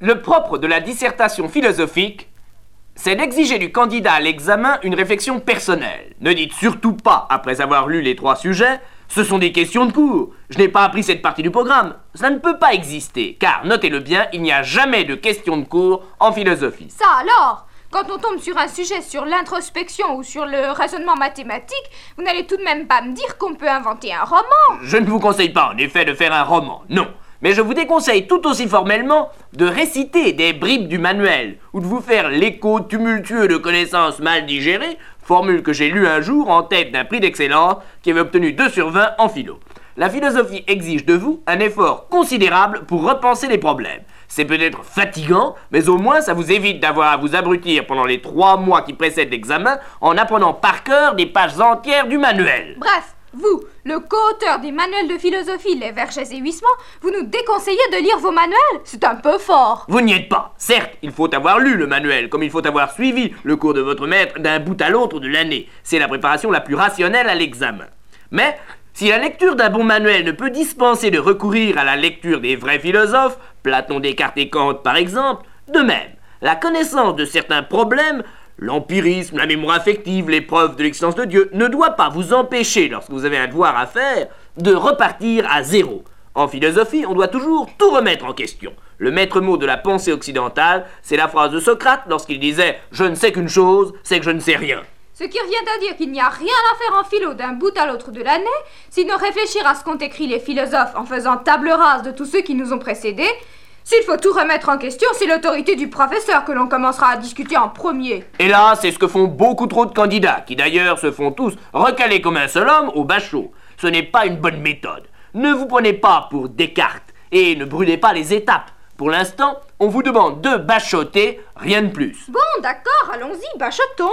Le propre de la dissertation philosophique, c'est d'exiger du candidat à l'examen une réflexion personnelle. Ne dites surtout pas, après avoir lu les trois sujets, ce sont des questions de cours. Je n'ai pas appris cette partie du programme. Ça ne peut pas exister, car, notez-le bien, il n'y a jamais de questions de cours en philosophie. Ça alors? Quand on tombe sur un sujet sur l'introspection ou sur le raisonnement mathématique, vous n'allez tout de même pas me dire qu'on peut inventer un roman Je ne vous conseille pas, en effet, de faire un roman, non. Mais je vous déconseille tout aussi formellement de réciter des bribes du manuel ou de vous faire l'écho tumultueux de connaissances mal digérées, formule que j'ai lue un jour en tête d'un prix d'excellence qui avait obtenu 2 sur 20 en philo. La philosophie exige de vous un effort considérable pour repenser les problèmes. C'est peut-être fatigant, mais au moins ça vous évite d'avoir à vous abrutir pendant les trois mois qui précèdent l'examen en apprenant par cœur des pages entières du manuel. Bref, vous, le co-auteur des manuels de philosophie Les Vergès et Huissements, vous nous déconseillez de lire vos manuels? C'est un peu fort. Vous n'y êtes pas. Certes, il faut avoir lu le manuel, comme il faut avoir suivi le cours de votre maître d'un bout à l'autre de l'année. C'est la préparation la plus rationnelle à l'examen. Mais si la lecture d'un bon manuel ne peut dispenser de recourir à la lecture des vrais philosophes, Platon, Descartes et Kant par exemple, de même, la connaissance de certains problèmes L'empirisme, la mémoire affective, l'épreuve de l'existence de Dieu ne doit pas vous empêcher, lorsque vous avez un devoir à faire, de repartir à zéro. En philosophie, on doit toujours tout remettre en question. Le maître mot de la pensée occidentale, c'est la phrase de Socrate lorsqu'il disait ⁇ Je ne sais qu'une chose, c'est que je ne sais rien ⁇ Ce qui revient à dire qu'il n'y a rien à faire en philo d'un bout à l'autre de l'année, sinon réfléchir à ce qu'ont écrit les philosophes en faisant table rase de tous ceux qui nous ont précédés, s'il faut tout remettre en question, c'est l'autorité du professeur que l'on commencera à discuter en premier. Et là, c'est ce que font beaucoup trop de candidats, qui d'ailleurs se font tous recaler comme un seul homme au bachot. Ce n'est pas une bonne méthode. Ne vous prenez pas pour Descartes et ne brûlez pas les étapes. Pour l'instant, on vous demande de bachoter, rien de plus. Bon, d'accord, allons-y, bachotons.